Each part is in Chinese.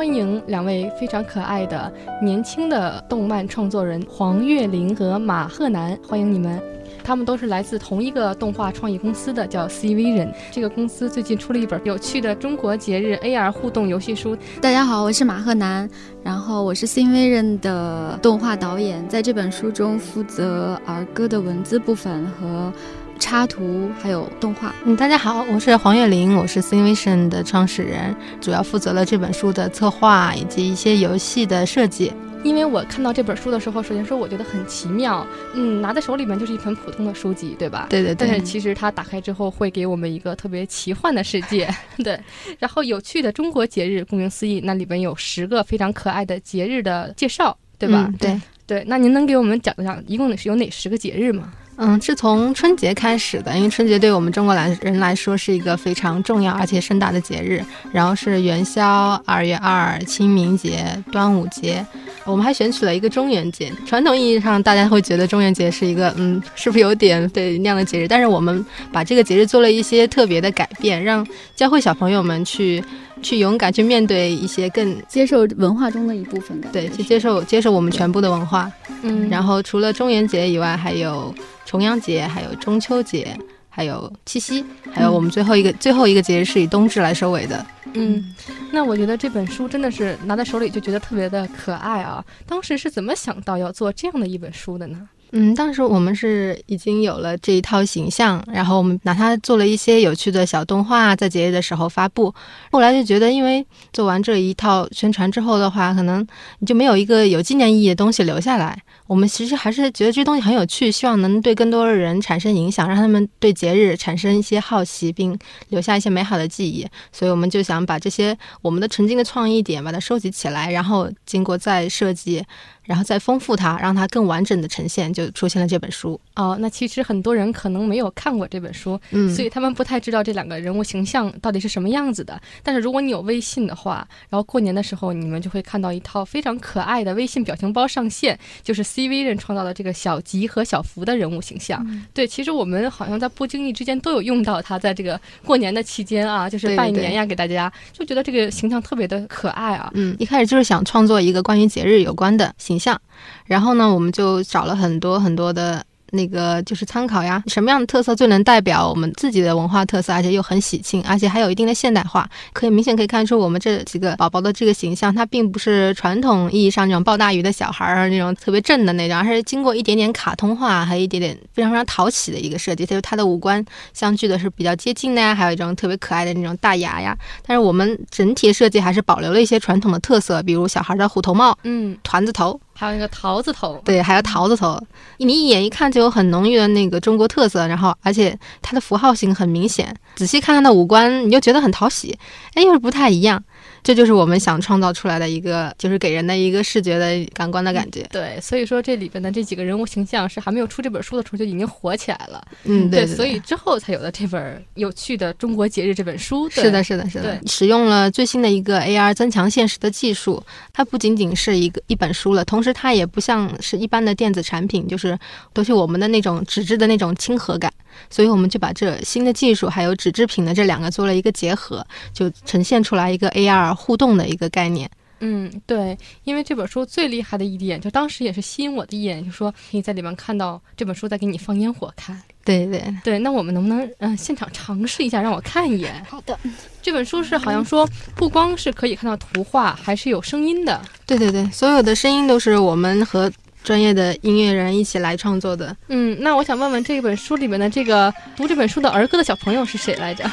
欢迎两位非常可爱的年轻的动漫创作人黄月玲和马赫南，欢迎你们。他们都是来自同一个动画创意公司的，叫 CVision。这个公司最近出了一本有趣的中国节日 AR 互动游戏书。大家好，我是马赫南，然后我是 CVision 的动画导演，在这本书中负责儿歌的文字部分和。插图还有动画。嗯，大家好，我是黄月玲，我是 Cinvision 的创始人，主要负责了这本书的策划以及一些游戏的设计。因为我看到这本书的时候，首先说我觉得很奇妙，嗯，拿在手里面就是一本普通的书籍，对吧？对对对。但是其实它打开之后会给我们一个特别奇幻的世界，对。然后有趣的中国节日，顾名思义，那里边有十个非常可爱的节日的介绍，对吧？对对。那您能给我们讲讲一共是有哪十个节日吗？嗯，是从春节开始的，因为春节对我们中国来人来说是一个非常重要而且盛大的节日。然后是元宵、二月二、清明节、端午节，我们还选取了一个中元节。传统意义上，大家会觉得中元节是一个，嗯，是不是有点对那样的节日？但是我们把这个节日做了一些特别的改变，让教会小朋友们去去勇敢去面对一些更接受文化中的一部分，对，去接受接受我们全部的文化。嗯，然后除了中元节以外，还有。重阳节，还有中秋节，还有七夕，还有我们最后一个最后一个节日是以冬至来收尾的。嗯，那我觉得这本书真的是拿在手里就觉得特别的可爱啊！当时是怎么想到要做这样的一本书的呢？嗯，当时我们是已经有了这一套形象，然后我们拿它做了一些有趣的小动画，在节日的时候发布。后来就觉得，因为做完这一套宣传之后的话，可能你就没有一个有纪念意义的东西留下来。我们其实还是觉得这东西很有趣，希望能对更多的人产生影响，让他们对节日产生一些好奇，并留下一些美好的记忆。所以我们就想把这些我们的曾经的创意点把它收集起来，然后经过再设计。然后再丰富它，让它更完整的呈现，出现了这本书。哦，那其实很多人可能没有看过这本书，嗯，所以他们不太知道这两个人物形象到底是什么样子的。但是如果你有微信的话，然后过年的时候你们就会看到一套非常可爱的微信表情包上线，就是 CV 人创造的这个小吉和小福的人物形象。对，其实我们好像在不经意之间都有用到它，在这个过年的期间啊，就是拜年呀，给大家就觉得这个形象特别的可爱啊。嗯，一开始就是想创作一个关于节日有关的形。象，然后呢，我们就找了很多很多的。那个就是参考呀，什么样的特色最能代表我们自己的文化特色，而且又很喜庆，而且还有一定的现代化，可以明显可以看出我们这几个宝宝的这个形象，它并不是传统意义上那种抱大鱼的小孩儿那种特别正的那种，而是经过一点点卡通化，还有一点点非常非常讨喜的一个设计。就是它的五官相距的是比较接近的呀，还有一种特别可爱的那种大牙呀。但是我们整体设计还是保留了一些传统的特色，比如小孩的虎头帽，嗯，团子头。还有那个桃子头，对，还有桃子头，你一眼一看就有很浓郁的那个中国特色，然后而且它的符号性很明显，仔细看它的五官，你就觉得很讨喜，哎，又是不太一样。这就是我们想创造出来的一个，就是给人的一个视觉的感官的感觉。对，所以说这里边的这几个人物形象是还没有出这本书的时候就已经火起来了。嗯，对，所以之后才有了这本有趣的中国节日这本书。是的，是的，是的。对，使用了最新的一个 AR 增强现实的技术，它不仅仅是一个一本书了，同时它也不像是一般的电子产品，就是都是我们的那种纸质的那种亲和感。所以我们就把这新的技术还有纸制品的这两个做了一个结合，就呈现出来一个 AR 互动的一个概念。嗯，对，因为这本书最厉害的一点，就当时也是吸引我的一眼，就说可以在里面看到这本书在给你放烟火看。对对对，那我们能不能嗯现场尝试一下，让我看一眼？好的，这本书是好像说不光是可以看到图画，还是有声音的。对对对，所有的声音都是我们和。专业的音乐人一起来创作的。嗯，那我想问问这本书里面的这个读这本书的儿歌的小朋友是谁来着？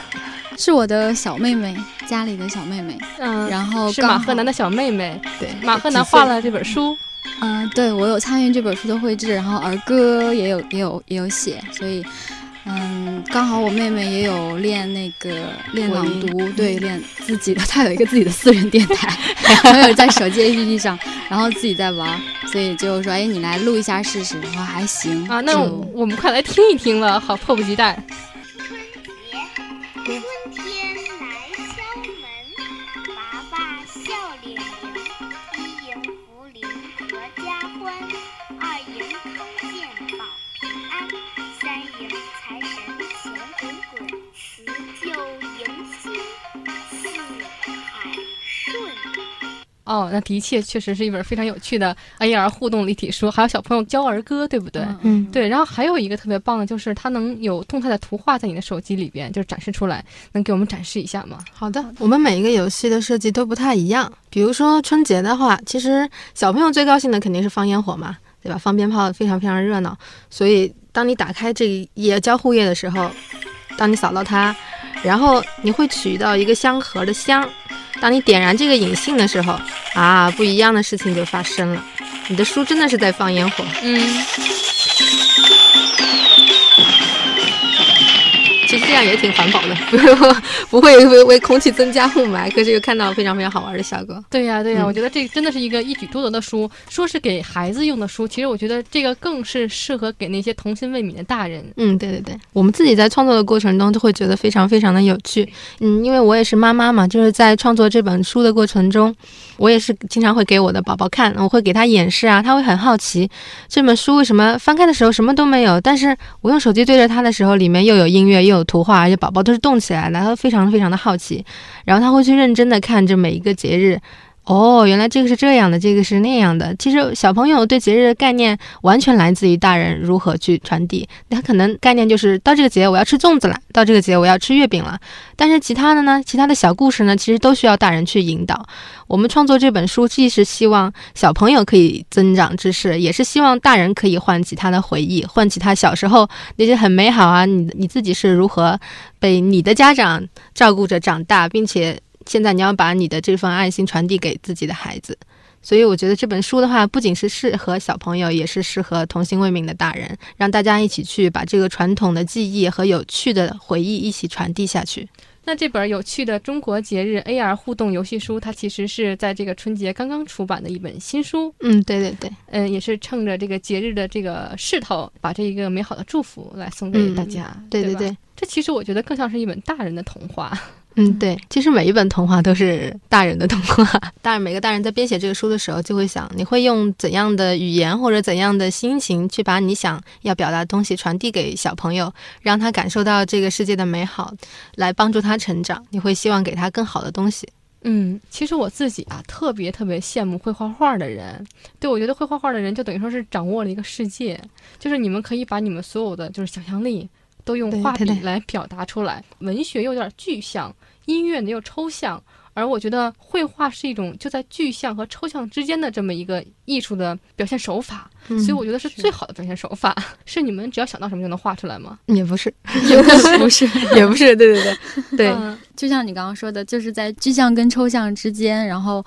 是我的小妹妹，家里的小妹妹。嗯，然后是马赫南的小妹妹。对，马赫南画了这本书。嗯，对我有参与这本书的绘制，然后儿歌也有也有也有写，所以。嗯，刚好我妹妹也有练那个 练朗读，对，练自己的，她有一个自己的私人电台，还有在手机 APP 上，然后自己在玩，所以就说，哎，你来录一下试试，然后还行啊，那我们快来听一听了，好，迫不及待。哦，那的确确实是一本非常有趣的 AR 互动立体书，还有小朋友教儿歌，对不对？嗯，对。然后还有一个特别棒的，就是它能有动态的图画在你的手机里边，就是展示出来，能给我们展示一下吗？好的，我们每一个游戏的设计都不太一样。比如说春节的话，其实小朋友最高兴的肯定是放烟火嘛，对吧？放鞭炮非常非常热闹。所以当你打开这一页交互页的时候，当你扫到它，然后你会取到一个香盒的香。当你点燃这个引信的时候，啊，不一样的事情就发生了。你的书真的是在放烟火。嗯。这样也挺环保的，不会为为空气增加雾霾，可是又看到非常非常好玩的效果。对呀，对呀，我觉得这真的是一个一举多得的书。说是给孩子用的书，其实我觉得这个更是适合给那些童心未泯的大人。嗯，对对对，我们自己在创作的过程中就会觉得非常非常的有趣。嗯，因为我也是妈妈嘛，就是在创作这本书的过程中，我也是经常会给我的宝宝看，我会给他演示啊，他会很好奇这本书为什么翻开的时候什么都没有，但是我用手机对着他的时候，里面又有音乐又。有图图画，而且宝宝都是动起来的，他非常非常的好奇，然后他会去认真的看这每一个节日。哦，原来这个是这样的，这个是那样的。其实小朋友对节日的概念完全来自于大人如何去传递。他可能概念就是到这个节我要吃粽子了，到这个节我要吃月饼了。但是其他的呢，其他的小故事呢，其实都需要大人去引导。我们创作这本书，既是希望小朋友可以增长知识，也是希望大人可以唤起他的回忆，唤起他小时候那些很美好啊，你你自己是如何被你的家长照顾着长大，并且。现在你要把你的这份爱心传递给自己的孩子，所以我觉得这本书的话，不仅是适合小朋友，也是适合童心未泯的大人，让大家一起去把这个传统的记忆和有趣的回忆一起传递下去。那这本有趣的中国节日 AR 互动游戏书，它其实是在这个春节刚刚出版的一本新书。嗯，对对对，嗯，也是趁着这个节日的这个势头，把这一个美好的祝福来送给大家。对对对，这其实我觉得更像是一本大人的童话。嗯，对，其实每一本童话都是大人的童话。当然，每个大人在编写这个书的时候，就会想，你会用怎样的语言或者怎样的心情，去把你想要表达的东西传递给小朋友，让他感受到这个世界的美好，来帮助他成长。你会希望给他更好的东西。嗯，其实我自己啊，特别特别羡慕会画画的人。对我觉得会画画的人，就等于说是掌握了一个世界，就是你们可以把你们所有的就是想象力。都用画笔来表达出来，文学又有点具象，音乐呢又抽象，而我觉得绘画是一种就在具象和抽象之间的这么一个艺术的表现手法，所以我觉得是最好的表现手法。是你们只要想到什么就能画出来吗？也不是，也不是，也不是，对对对。对，就像你刚刚说的，就是在具象跟抽象之间，然后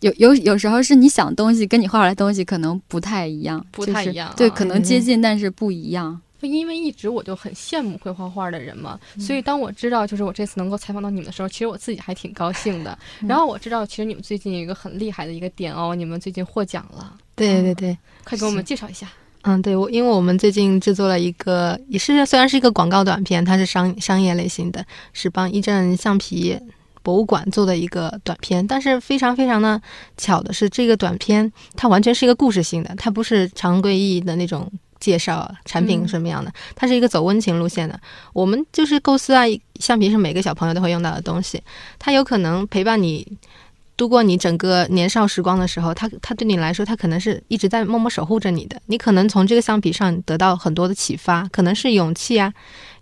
有有有时候是你想东西跟你画出来东西可能不太一样，不太一样，对，可能接近，但是不一样。因为一直我就很羡慕会画画的人嘛，所以当我知道就是我这次能够采访到你们的时候，其实我自己还挺高兴的。然后我知道，其实你们最近有一个很厉害的一个点哦，你们最近获奖了。对对对，快给我们介绍一下。嗯，对，我因为我们最近制作了一个，也是虽然是一个广告短片，它是商商业类型的，是帮一镇橡皮博物馆做的一个短片。但是非常非常的巧的是，这个短片它完全是一个故事性的，它不是常规意义的那种。介绍产品什么样的？它是一个走温情路线的。我们就是构思啊，橡皮是每个小朋友都会用到的东西。它有可能陪伴你度过你整个年少时光的时候，它它对你来说，它可能是一直在默默守护着你的。你可能从这个橡皮上得到很多的启发，可能是勇气啊，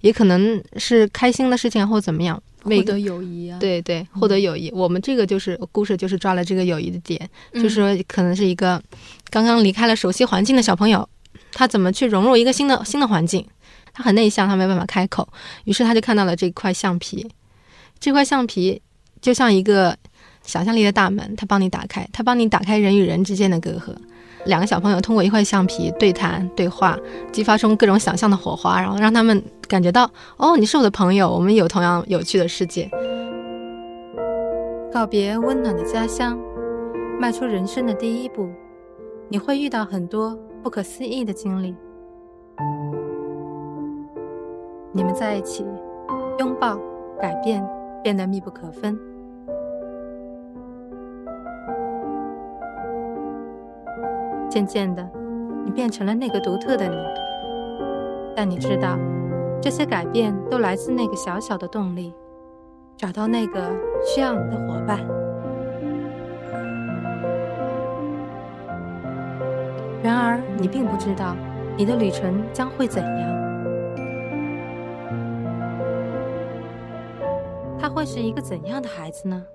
也可能是开心的事情或怎么样。获得友谊啊，对对，获得友谊。我们这个就是故事，就是抓了这个友谊的点，就是说可能是一个刚刚离开了熟悉环境的小朋友。他怎么去融入一个新的新的环境？他很内向，他没办法开口。于是他就看到了这块橡皮，这块橡皮就像一个想象力的大门，他帮你打开，他帮你打开人与人之间的隔阂。两个小朋友通过一块橡皮对谈对话，激发出各种想象的火花，然后让他们感觉到哦，你是我的朋友，我们有同样有趣的世界。告别温暖的家乡，迈出人生的第一步，你会遇到很多。不可思议的经历，你们在一起，拥抱，改变，变得密不可分。渐渐的，你变成了那个独特的你。但你知道，这些改变都来自那个小小的动力，找到那个需要你的伙伴。你并不知道你的旅程将会怎样。他会是一个怎样的孩子呢？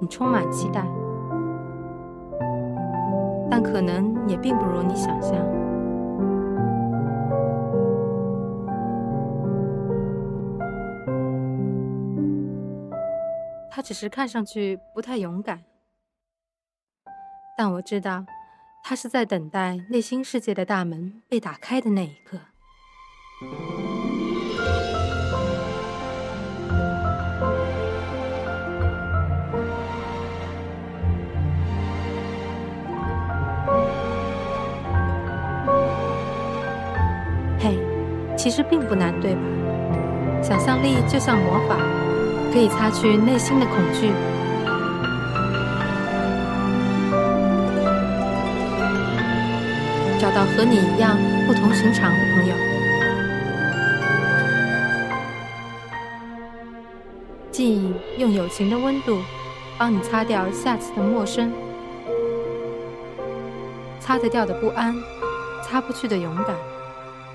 你充满期待，但可能也并不如你想象。他只是看上去不太勇敢，但我知道，他是在等待内心世界的大门被打开的那一刻。嘿，其实并不难，对吧？想象力就像魔法，可以擦去内心的恐惧，找到和你一样不同寻常的朋友。记忆用友情的温度，帮你擦掉下次的陌生，擦得掉的不安，擦不去的勇敢。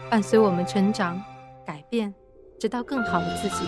伴随我们成长、改变，直到更好的自己。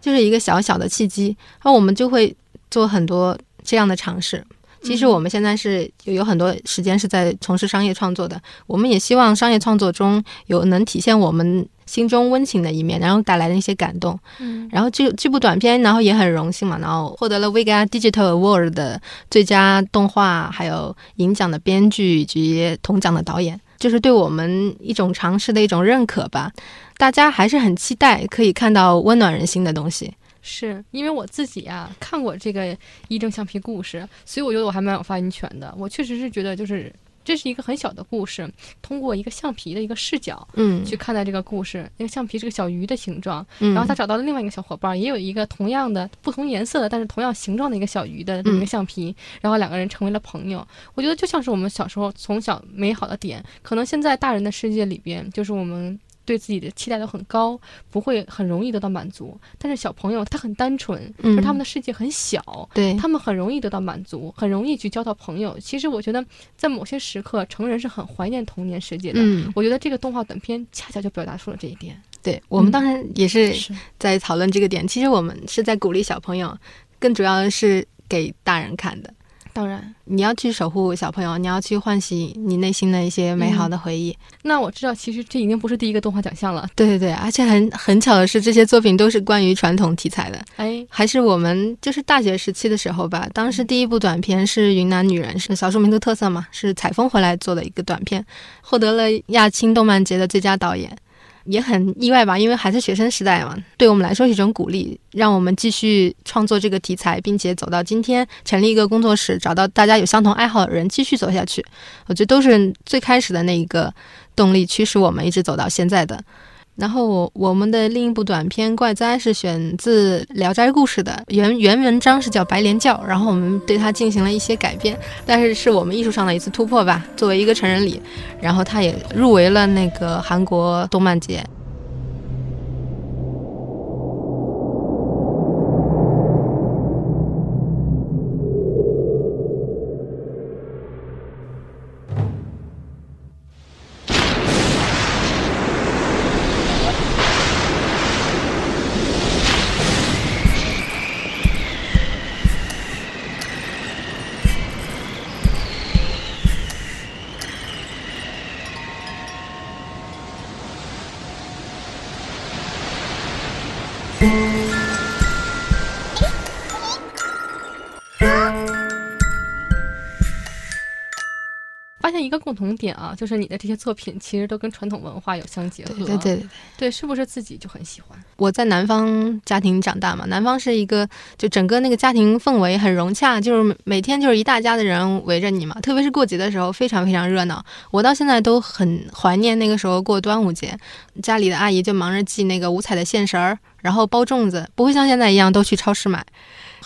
就是一个小小的契机，那我们就会做很多这样的尝试。其实我们现在是有很多时间是在从事商业创作的，我们也希望商业创作中有能体现我们。心中温情的一面，然后带来的一些感动。嗯，然后这这部短片，然后也很荣幸嘛，然后获得了 Vega Digital Award 的最佳动画，还有银奖的编剧以及铜奖的导演，就是对我们一种尝试的一种认可吧。大家还是很期待可以看到温暖人心的东西。是因为我自己啊看过这个一正橡皮故事，所以我觉得我还蛮有发言权的。我确实是觉得就是。这是一个很小的故事，通过一个橡皮的一个视角，嗯，去看待这个故事。那个橡皮是个小鱼的形状，然后他找到了另外一个小伙伴，也有一个同样的不同颜色的，但是同样形状的一个小鱼的一个橡皮，然后两个人成为了朋友。我觉得就像是我们小时候从小美好的点，可能现在大人的世界里边，就是我们。对自己的期待都很高，不会很容易得到满足。但是小朋友他很单纯，就是他们的世界很小，对他们很容易得到满足，很容易去交到朋友。其实我觉得，在某些时刻，成人是很怀念童年世界的。我觉得这个动画短片恰恰就表达出了这一点。对我们当然也是在讨论这个点。其实我们是在鼓励小朋友，更主要的是给大人看的。当然，你要去守护小朋友，你要去唤醒你内心的一些美好的回忆。那我知道，其实这已经不是第一个动画奖项了。对对对，而且很很巧的是，这些作品都是关于传统题材的。哎，还是我们就是大学时期的时候吧。当时第一部短片是《云南女人》，是少数民族特色嘛，是采风回来做的一个短片，获得了亚青动漫节的最佳导演。也很意外吧，因为还是学生时代嘛，对我们来说是一种鼓励，让我们继续创作这个题材，并且走到今天，成立一个工作室，找到大家有相同爱好的人，继续走下去。我觉得都是最开始的那一个动力，驱使我们一直走到现在的。然后我我们的另一部短片《怪哉》是选自《聊斋故事》的原原文章是叫《白莲教》，然后我们对它进行了一些改编，但是是我们艺术上的一次突破吧。作为一个成人礼，然后它也入围了那个韩国动漫节。一个共同点啊，就是你的这些作品其实都跟传统文化有相结合。对对对对，是不是自己就很喜欢？我在南方家庭长大嘛，南方是一个就整个那个家庭氛围很融洽，就是每天就是一大家的人围着你嘛，特别是过节的时候非常非常热闹。我到现在都很怀念那个时候过端午节，家里的阿姨就忙着系那个五彩的线绳儿，然后包粽子，不会像现在一样都去超市买。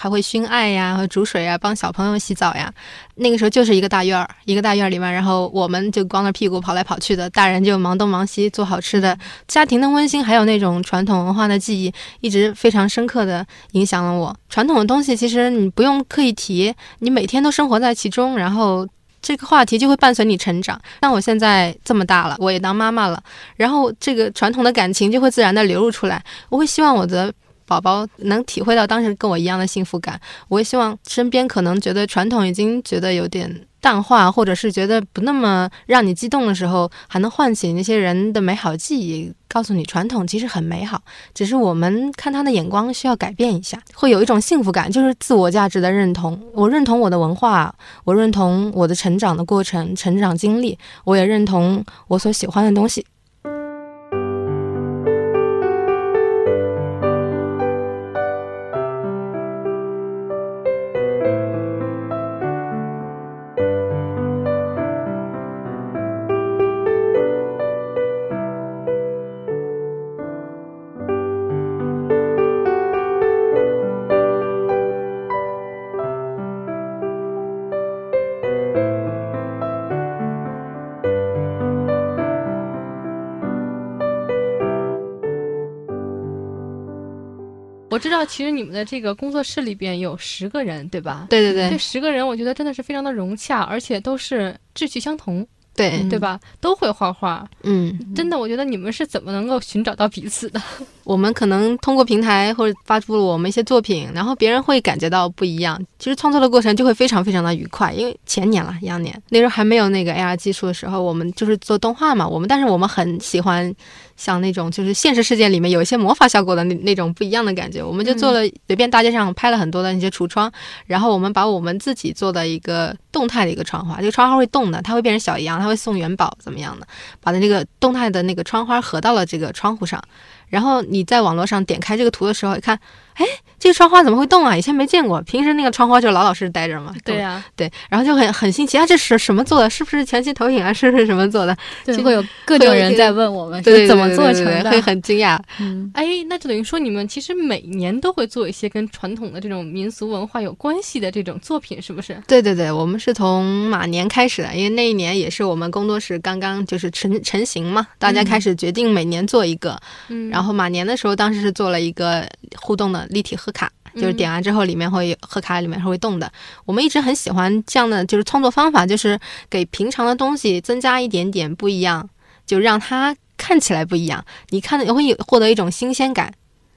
还会熏艾呀，和煮水呀，帮小朋友洗澡呀。那个时候就是一个大院儿，一个大院儿里面，然后我们就光着屁股跑来跑去的，大人就忙东忙西做好吃的，家庭的温馨还有那种传统文化的记忆，一直非常深刻的影响了我。传统的东西其实你不用刻意提，你每天都生活在其中，然后。这个话题就会伴随你成长。像我现在这么大了，我也当妈妈了，然后这个传统的感情就会自然的流露出来。我会希望我的宝宝能体会到当时跟我一样的幸福感。我也希望身边可能觉得传统已经觉得有点。淡化，或者是觉得不那么让你激动的时候，还能唤起那些人的美好记忆，告诉你传统其实很美好，只是我们看他的眼光需要改变一下，会有一种幸福感，就是自我价值的认同。我认同我的文化，我认同我的成长的过程、成长经历，我也认同我所喜欢的东西。道，其实你们的这个工作室里边有十个人，对吧？对对对，这十个人我觉得真的是非常的融洽，而且都是志趣相同，对对吧？都会画画，嗯，真的，我觉得你们是怎么能够寻找到彼此的？我们可能通过平台或者发出了我们一些作品，然后别人会感觉到不一样。其实创作的过程就会非常非常的愉快，因为前年了，羊年那时候还没有那个 AR 技术的时候，我们就是做动画嘛，我们但是我们很喜欢。像那种就是现实世界里面有一些魔法效果的那那种不一样的感觉，我们就做了随便大街上拍了很多的那些橱窗，然后我们把我们自己做的一个动态的一个窗花，这个窗花会动的，它会变成小羊，它会送元宝怎么样的，把它那个动态的那个窗花合到了这个窗户上，然后你在网络上点开这个图的时候，一看。哎，这个窗花怎么会动啊？以前没见过，平时那个窗花就老老实实待着嘛。对呀，对，然后就很很新奇啊，这是什么做的？是不是全息投影啊？是不是什么做的？就会有各种人在问我们是怎么做成的，会很惊讶。嗯，哎，那就等于说你们其实每年都会做一些跟传统的这种民俗文化有关系的这种作品，是不是？对对对，我们是从马年开始的，因为那一年也是我们工作室刚刚就是成成型嘛，大家开始决定每年做一个。嗯，然后马年的时候，当时是做了一个互动的立体贺卡。就是点完之后，里面会贺卡里面是会动的。我们一直很喜欢这样的就是创作方法，就是给平常的东西增加一点点不一样，就让它看起来不一样，你看的会有获得一种新鲜感。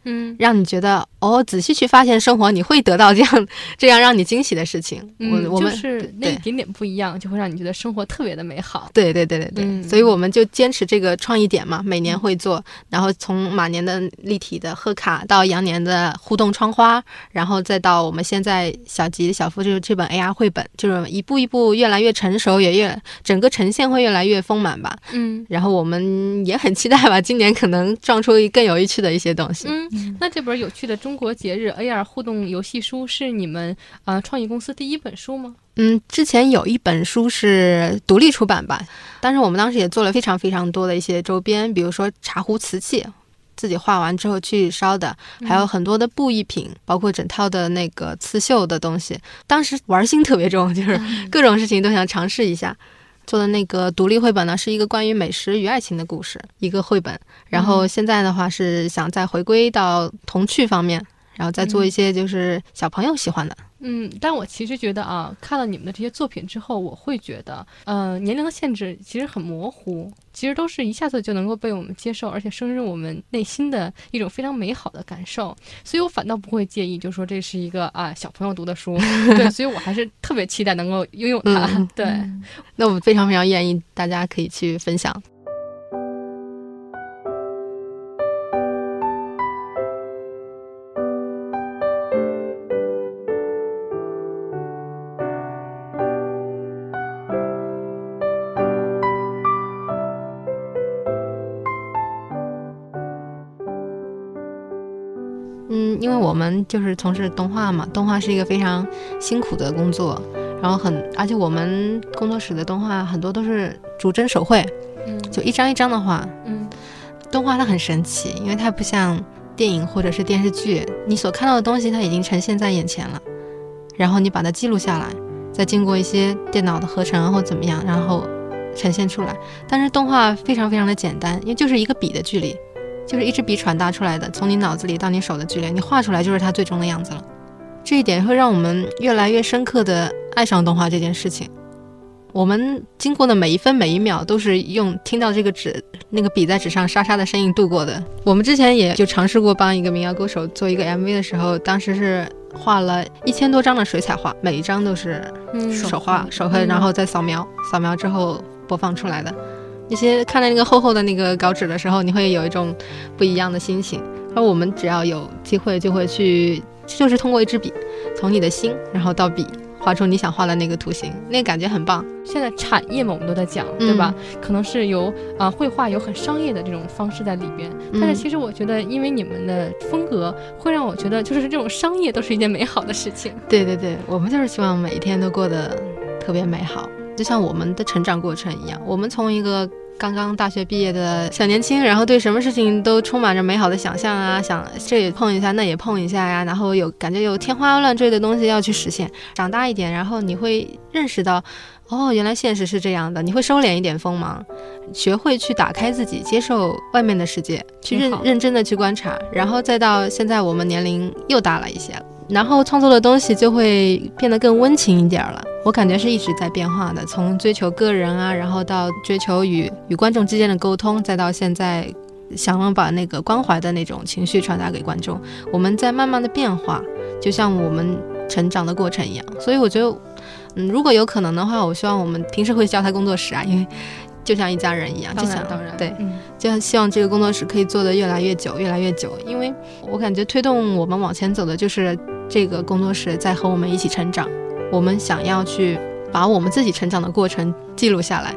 嗯，让你觉得哦，仔细去发现生活，你会得到这样 这样让你惊喜的事情。我我们是那一点点不一样，就会让你觉得生活特别的美好。对对对对对，所以我们就坚持这个创意点嘛，每年会做。然后从马年的立体的贺卡到羊年的互动窗花，然后再到我们现在小吉小夫就是这本 AR 绘本，就是一步一步越来越成熟，也越整个呈现会越来越丰满吧。嗯，然后我们也很期待吧，今年可能撞出更有趣的一些东西。嗯。那这本有趣的中国节日 AR 互动游戏书是你们呃创意公司第一本书吗？嗯，之前有一本书是独立出版吧，但是我们当时也做了非常非常多的一些周边，比如说茶壶瓷器，自己画完之后去烧的，还有很多的布艺品，包括整套的那个刺绣的东西。当时玩心特别重，就是各种事情都想尝试一下。做的那个独立绘本呢，是一个关于美食与爱情的故事，一个绘本。然后现在的话是想再回归到童趣方面，然后再做一些就是小朋友喜欢的。嗯，但我其实觉得啊，看了你们的这些作品之后，我会觉得，呃，年龄的限制其实很模糊，其实都是一下子就能够被我们接受，而且深入我们内心的一种非常美好的感受。所以我反倒不会介意，就说这是一个啊小朋友读的书，对，所以我还是特别期待能够拥有它。对，那我们非常非常愿意，大家可以去分享。我们就是从事动画嘛，动画是一个非常辛苦的工作，然后很，而且我们工作室的动画很多都是逐帧手绘，嗯，就一张一张的画，嗯，动画它很神奇，因为它不像电影或者是电视剧，你所看到的东西它已经呈现在眼前了，然后你把它记录下来，再经过一些电脑的合成或怎么样，然后呈现出来。但是动画非常非常的简单，因为就是一个笔的距离，就是一支笔传达出来的，从你脑子里到你手的距离，你画出来就是它最终的样子了。这一点会让我们越来越深刻的爱上动画这件事情。我们经过的每一分每一秒都是用听到这个纸那个笔在纸上沙沙的声音度过的。我们之前也就尝试过帮一个民谣歌手做一个 MV 的时候，当时是画了一千多张的水彩画，每一张都是手画手绘，然后再扫描，扫描之后播放出来的。那些看到那个厚厚的那个稿纸的时候，你会有一种不一样的心情。而我们只要有机会，就会去，就是通过一支笔，从你的心，然后到笔。画出你想画的那个图形，那个感觉很棒。现在产业嘛，我们都在讲，对吧？可能是有啊，绘画有很商业的这种方式在里边。但是其实我觉得，因为你们的风格，会让我觉得，就是这种商业都是一件美好的事情。对对对，我们就是希望每一天都过得特别美好，就像我们的成长过程一样。我们从一个。刚刚大学毕业的小年轻，然后对什么事情都充满着美好的想象啊，想这也碰一下，那也碰一下呀，然后有感觉有天花乱坠的东西要去实现。长大一点，然后你会认识到，哦，原来现实是这样的，你会收敛一点锋芒，学会去打开自己，接受外面的世界，去认认真的去观察，然后再到现在我们年龄又大了一些了。然后创作的东西就会变得更温情一点了。我感觉是一直在变化的，从追求个人啊，然后到追求与与观众之间的沟通，再到现在想要把那个关怀的那种情绪传达给观众。我们在慢慢的变化，就像我们成长的过程一样。所以我觉得，嗯，如果有可能的话，我希望我们平时会叫他工作室啊，因为。就像一家人一样，就想当然对，就希望这个工作室可以做得越来越久，越来越久。因为我感觉推动我们往前走的就是这个工作室在和我们一起成长。我们想要去把我们自己成长的过程记录下来，